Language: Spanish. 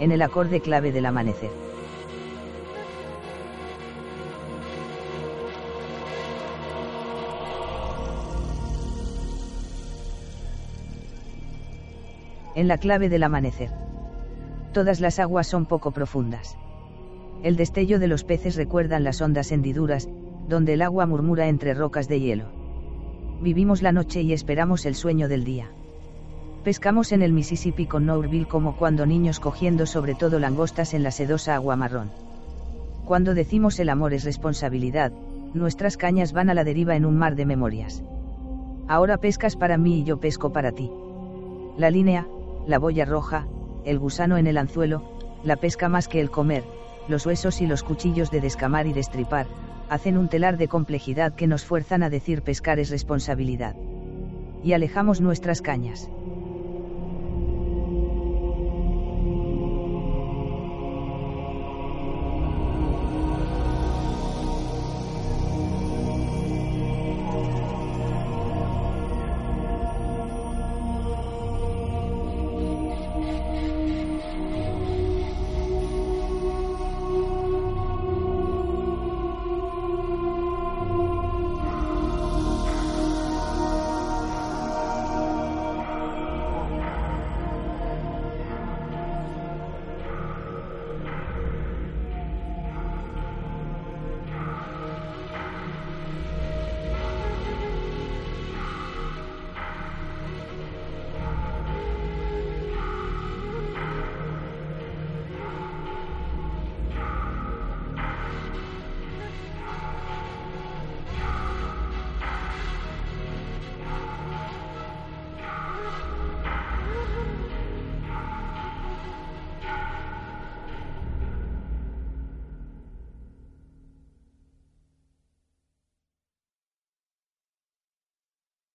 en el acorde clave del amanecer. En la clave del amanecer. Todas las aguas son poco profundas. El destello de los peces recuerdan las ondas hendiduras, donde el agua murmura entre rocas de hielo. Vivimos la noche y esperamos el sueño del día. Pescamos en el Mississippi con Nourville como cuando niños cogiendo sobre todo langostas en la sedosa agua marrón. Cuando decimos el amor es responsabilidad, nuestras cañas van a la deriva en un mar de memorias. Ahora pescas para mí y yo pesco para ti. La línea, la boya roja, el gusano en el anzuelo, la pesca más que el comer, los huesos y los cuchillos de descamar y destripar, hacen un telar de complejidad que nos fuerzan a decir pescar es responsabilidad. Y alejamos nuestras cañas.